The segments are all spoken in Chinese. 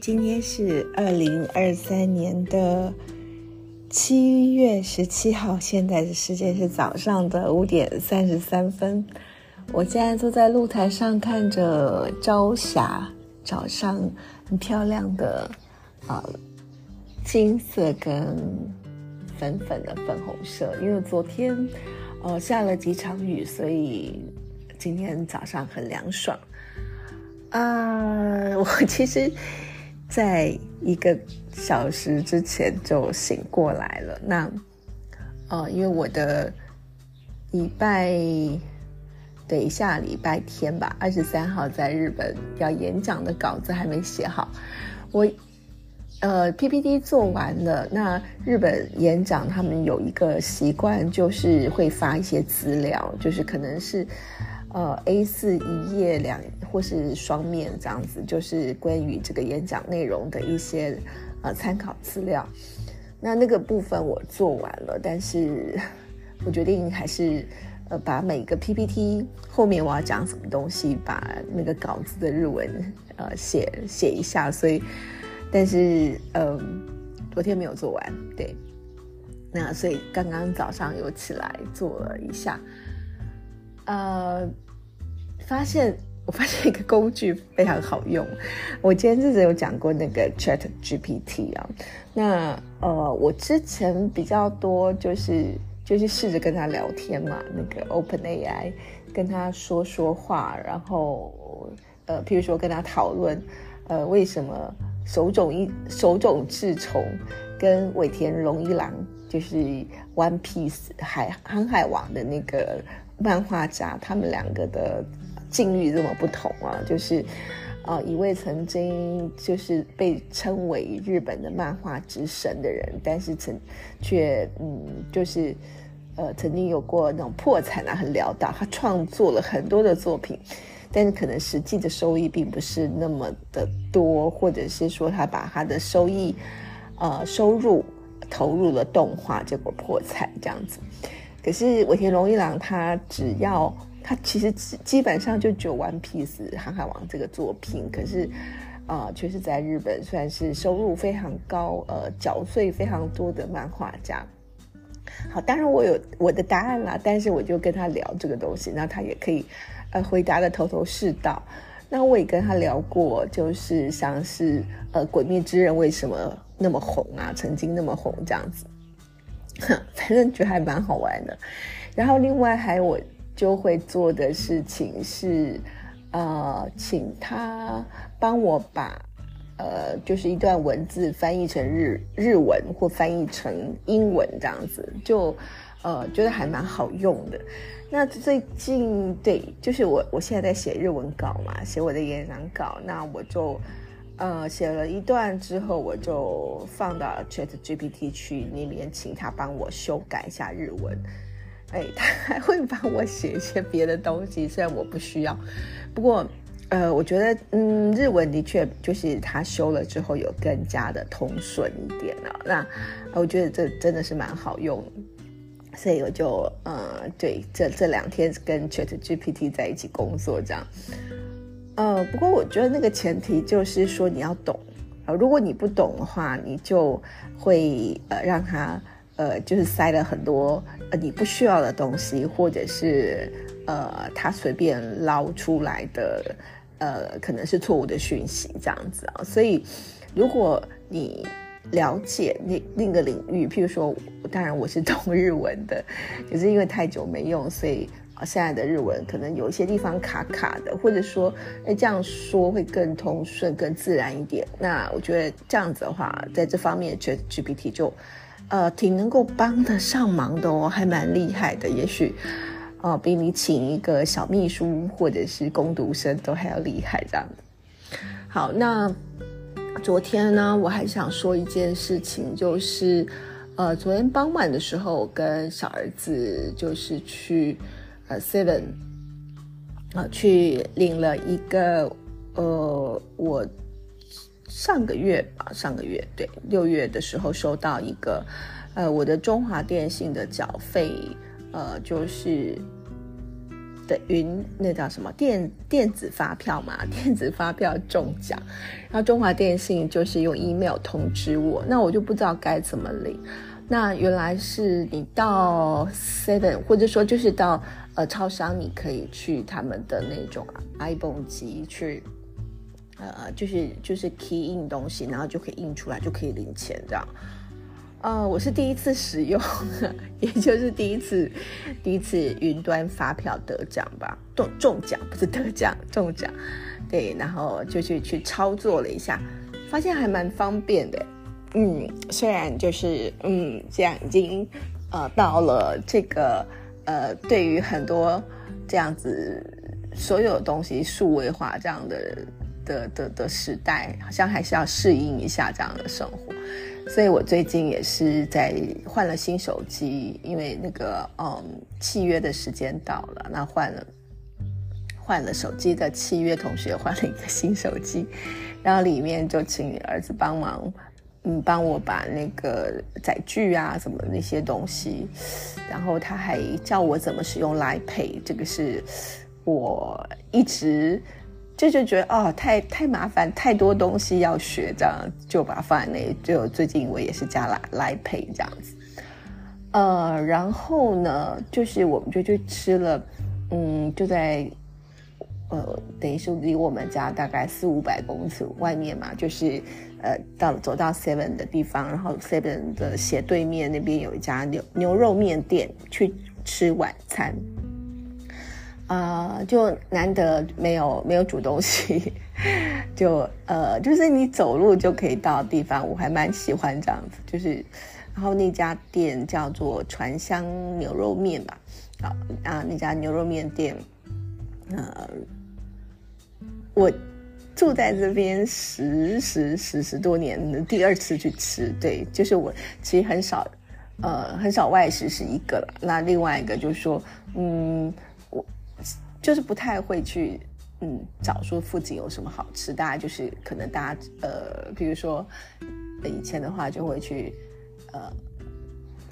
今天是二零二三年的七月十七号，现在的时间是早上的五点三十三分。我现在坐在露台上，看着朝霞，早上很漂亮的啊金色跟粉粉的粉红色。因为昨天呃下了几场雨，所以今天早上很凉爽。啊，我其实在一个小时之前就醒过来了。那，呃，因为我的礼拜，等一，下礼拜天吧，二十三号在日本要演讲的稿子还没写好。我，呃，PPT 做完了。那日本演讲他们有一个习惯，就是会发一些资料，就是可能是。呃，A 四一页两或是双面这样子，就是关于这个演讲内容的一些呃参考资料。那那个部分我做完了，但是我决定还是呃把每个 PPT 后面我要讲什么东西，把那个稿子的日文呃写写一下。所以，但是嗯，昨天没有做完，对。那所以刚刚早上有起来做了一下。呃，发现 我发现一个工具非常好用。我今天日子有讲过那个 Chat GPT 啊，那呃，我之前比较多就是就是试着跟他聊天嘛，那个 Open AI 跟他说说话，然后呃，譬如说跟他讨论呃，为什么手冢一手冢治虫跟尾田荣一郎就是 One Piece 海航海王的那个。漫画家他们两个的境遇这么不同啊，就是，呃，一位曾经就是被称为日本的漫画之神的人，但是曾却嗯，就是呃，曾经有过那种破产啊，很潦倒。他创作了很多的作品，但是可能实际的收益并不是那么的多，或者是说他把他的收益呃收入投入了动画，结果破产这样子。可是尾田荣一郎他只要他其实基基本上就只有《One Piece》航海王这个作品，可是啊，却是在日本算是收入非常高、呃，缴税非常多的漫画家。好，当然我有我的答案啦，但是我就跟他聊这个东西，那他也可以呃回答的头头是道。那我也跟他聊过，就是像是呃《鬼灭之刃》为什么那么红啊，曾经那么红这样子。哼 反正觉得还蛮好玩的，然后另外还有我就会做的事情是，呃，请他帮我把，呃，就是一段文字翻译成日日文或翻译成英文这样子，就呃觉得还蛮好用的。那最近对，就是我我现在在写日文稿嘛，写我的演讲稿，那我就。呃，写了一段之后，我就放到 Chat GPT 去那边，请他帮我修改一下日文。哎，他还会帮我写一些别的东西，虽然我不需要。不过，呃，我觉得，嗯，日文的确就是他修了之后有更加的通顺一点了。那我觉得这真的是蛮好用，所以我就，呃，对，这这两天跟 Chat GPT 在一起工作这样。呃，不过我觉得那个前提就是说你要懂，如果你不懂的话，你就会呃让他呃就是塞了很多呃你不需要的东西，或者是呃他随便捞出来的呃可能是错误的讯息这样子啊。所以如果你了解那另一个领域，譬如说，当然我是懂日文的，可是因为太久没用，所以啊。现在的日文可能有一些地方卡卡的，或者说，哎，这样说会更通顺、更自然一点。那我觉得这样子的话，在这方面，Chat GPT 就，呃，挺能够帮得上忙的哦，还蛮厉害的。也许，呃，比你请一个小秘书或者是工读生都还要厉害。这样好，那昨天呢，我还想说一件事情，就是，呃，昨天傍晚的时候，我跟小儿子就是去。呃，seven，啊，去领了一个，呃，我上个月吧，上个月对，六月的时候收到一个，呃，我的中华电信的缴费，呃，就是的云，那叫什么电电子发票嘛？电子发票中奖，然后中华电信就是用 email 通知我，那我就不知道该怎么领。那原来是你到 Seven，或者说就是到呃超商，你可以去他们的那种 iPhone 机去，呃，就是就是 key in 东西，然后就可以印出来，就可以领钱这样。呃，我是第一次使用，也就是第一次，第一次云端发票得奖吧，中中奖不是得奖，中奖，对，然后就去去操作了一下，发现还蛮方便的，嗯，虽然就是嗯，这样已经呃到了这个呃，对于很多这样子所有东西数位化这样的的的的时代，好像还是要适应一下这样的生活。所以我最近也是在换了新手机，因为那个嗯契约的时间到了，那换了换了手机的契约，同时也换了一个新手机，然后里面就请儿子帮忙，嗯，帮我把那个载具啊什么那些东西，然后他还教我怎么使用来陪这个是我一直。就就觉得哦，太太麻烦，太多东西要学，这样就把它放在那。就最近我也是加来来配这样子，呃，然后呢，就是我们就去吃了，嗯，就在呃，等于是离我们家大概四五百公尺外面嘛，就是呃，到走到 Seven 的地方，然后 Seven 的斜对面那边有一家牛牛肉面店，去吃晚餐。啊，就难得没有没有煮东西，就呃，就是你走路就可以到地方，我还蛮喜欢这样子。就是，然后那家店叫做传香牛肉面吧，好啊，那家牛肉面店，呃，我住在这边十十十十多年，第二次去吃，对，就是我其实很少，呃，很少外食是一个了，那另外一个就是说，嗯。就是不太会去，嗯，找说附近有什么好吃。大家就是可能大家呃，比如说以前的话就会去呃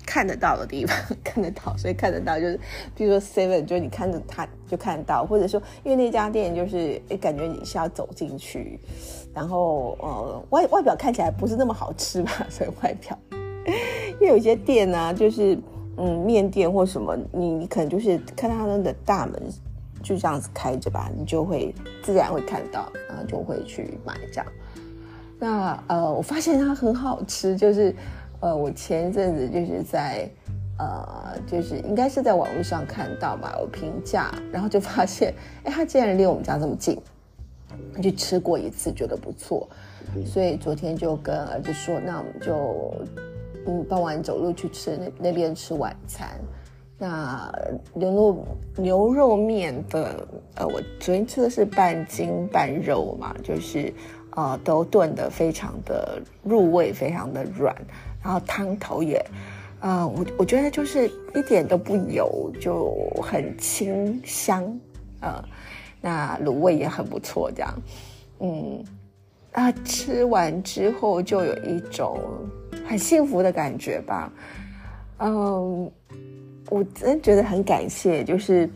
看得到的地方 看得到，所以看得到就是，比如说 Seven，就是你看着它就看得到，或者说因为那家店就是感觉你是要走进去，然后呃外外表看起来不是那么好吃吧，所以外表，因为有些店呢就是嗯面店或什么，你你可能就是看到他们的大门。就这样子开着吧，你就会自然会看到，然后就会去买这样。那呃，我发现它很好吃，就是呃，我前一阵子就是在呃，就是应该是在网络上看到吧，我评价，然后就发现，哎，它竟然离我们家这么近，就吃过一次，觉得不错，所以昨天就跟儿子说，那我们就嗯，傍晚走路去吃那那边吃晚餐。那牛肉牛肉面的，呃，我昨天吃的是半筋半肉嘛，就是，呃，都炖的非常的入味，非常的软，然后汤头也，啊，我我觉得就是一点都不油，就很清香，呃，那卤味也很不错，这样，嗯，啊，吃完之后就有一种很幸福的感觉吧，嗯。我真觉得很感谢，就是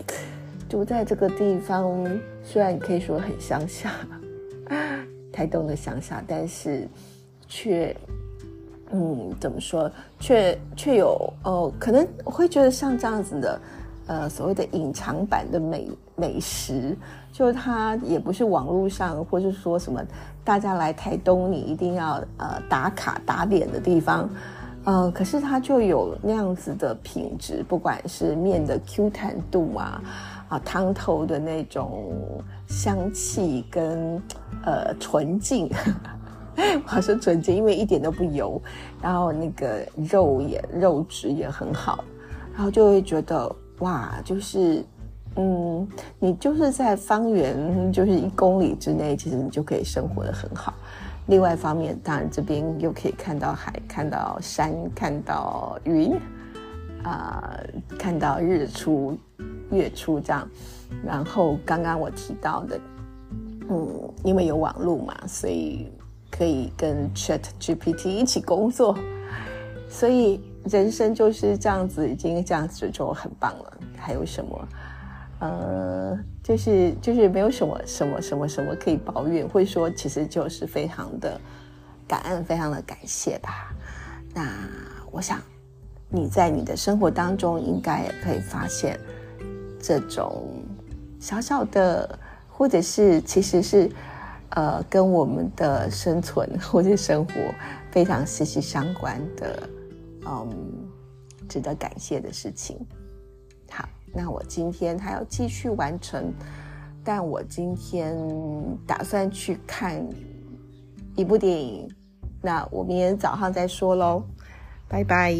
住在这个地方，虽然你可以说很乡下，台东的乡下，但是却，嗯，怎么说，却却有哦，可能我会觉得像这样子的，呃，所谓的隐藏版的美美食，就是它也不是网络上，或是说什么大家来台东你一定要呃打卡打点的地方。嗯可是它就有那样子的品质，不管是面的 Q 弹度啊，啊汤头的那种香气跟呃纯净，我说纯净，因为一点都不油，然后那个肉也肉质也很好，然后就会觉得哇，就是嗯，你就是在方圆就是一公里之内，其实你就可以生活的很好。另外一方面，当然这边又可以看到海，看到山，看到云，啊，看到日出、月出这样。然后刚刚我提到的，嗯，因为有网络嘛，所以可以跟 Chat GPT 一起工作，所以人生就是这样子，已经这样子就很棒了。还有什么？呃，就是就是没有什么什么什么什么可以抱怨，或者说其实就是非常的感恩，非常的感谢吧。那我想你在你的生活当中应该也可以发现这种小小的，或者是其实是呃跟我们的生存或者生活非常息息相关的，嗯，值得感谢的事情。那我今天还要继续完成，但我今天打算去看一部电影，那我明天早上再说喽，拜拜。